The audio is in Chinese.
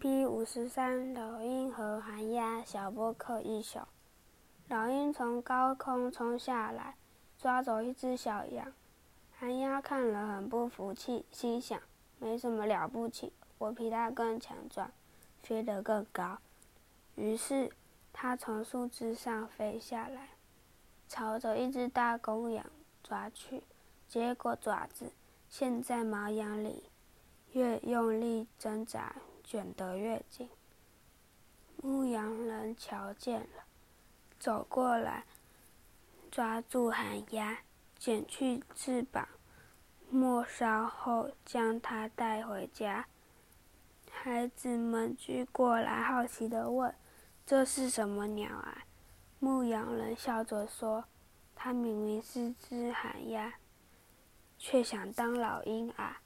P 五十三：老鹰和寒鸦。小波克一雄。老鹰从高空冲下来，抓走一只小羊。寒鸦看了很不服气，心想：没什么了不起，我比它更强壮，飞得更高。于是，它从树枝上飞下来，朝着一只大公羊抓去。结果爪子陷在毛羊里，越用力挣扎。卷得越紧，牧羊人瞧见了，走过来，抓住寒鸦，剪去翅膀，末梢后将它带回家。孩子们聚过来，好奇地问：“这是什么鸟啊？”牧羊人笑着说：“它明明是只寒鸦，却想当老鹰啊！”